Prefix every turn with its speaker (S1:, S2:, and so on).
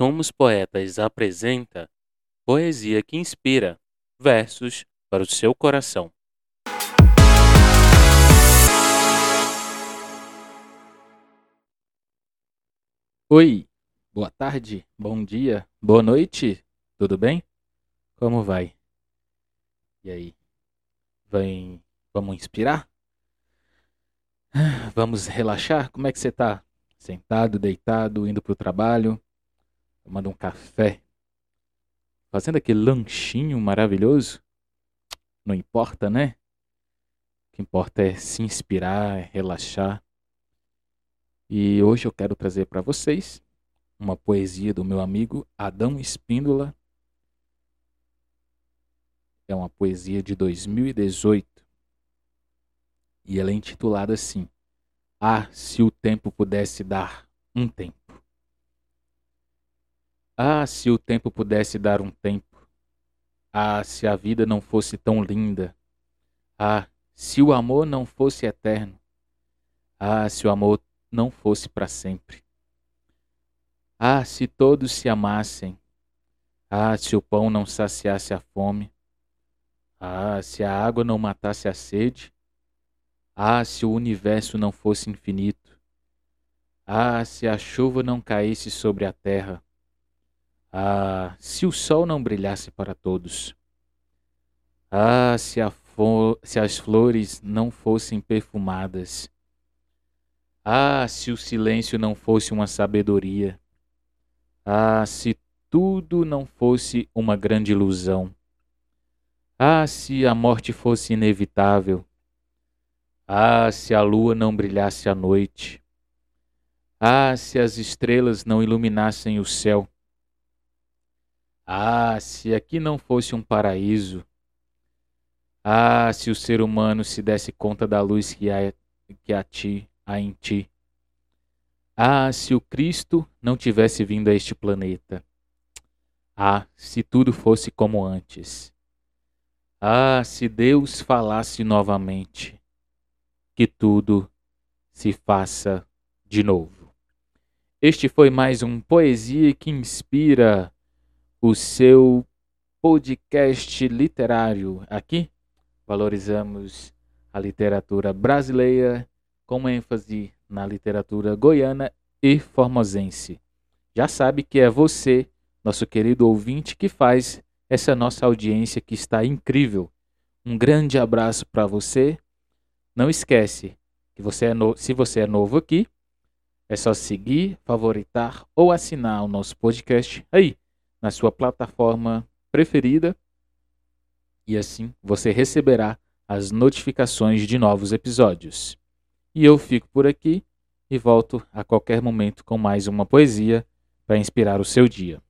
S1: Somos Poetas apresenta Poesia que Inspira versos para o seu coração.
S2: Oi, boa tarde, bom dia, boa noite, tudo bem? Como vai? E aí? Vem, vamos inspirar? Vamos relaxar? Como é que você tá? Sentado, deitado, indo pro trabalho? Tomando um café, fazendo aquele lanchinho maravilhoso. Não importa, né? O que importa é se inspirar, é relaxar. E hoje eu quero trazer para vocês uma poesia do meu amigo Adão Espíndola. É uma poesia de 2018 e ela é intitulada assim: Ah, se o tempo pudesse dar um tempo. Ah, se o tempo pudesse dar um tempo. Ah, se a vida não fosse tão linda. Ah, se o amor não fosse eterno. Ah, se o amor não fosse para sempre. Ah, se todos se amassem. Ah, se o pão não saciasse a fome. Ah, se a água não matasse a sede. Ah, se o universo não fosse infinito. Ah, se a chuva não caísse sobre a terra. Ah, se o sol não brilhasse para todos. Ah, se, se, as flores não fossem perfumadas. Ah, se o silêncio não fosse uma sabedoria. Ah, se tudo não fosse uma grande ilusão. Ah, se a morte fosse inevitável. Ah, se a lua não brilhasse à noite. Ah, se as estrelas não iluminassem o céu. Ah, se aqui não fosse um paraíso. Ah, se o ser humano se desse conta da luz que há, que há, ti, há em ti. Ah, se o Cristo não tivesse vindo a este planeta. Ah, se tudo fosse como antes. Ah, se Deus falasse novamente. Que tudo se faça de novo. Este foi mais um Poesia que Inspira o seu podcast literário. Aqui valorizamos a literatura brasileira com ênfase na literatura goiana e formosense. Já sabe que é você, nosso querido ouvinte, que faz essa nossa audiência que está incrível. Um grande abraço para você. Não esquece que você é no... se você é novo aqui, é só seguir, favoritar ou assinar o nosso podcast aí na sua plataforma preferida e assim você receberá as notificações de novos episódios. E eu fico por aqui e volto a qualquer momento com mais uma poesia para inspirar o seu dia.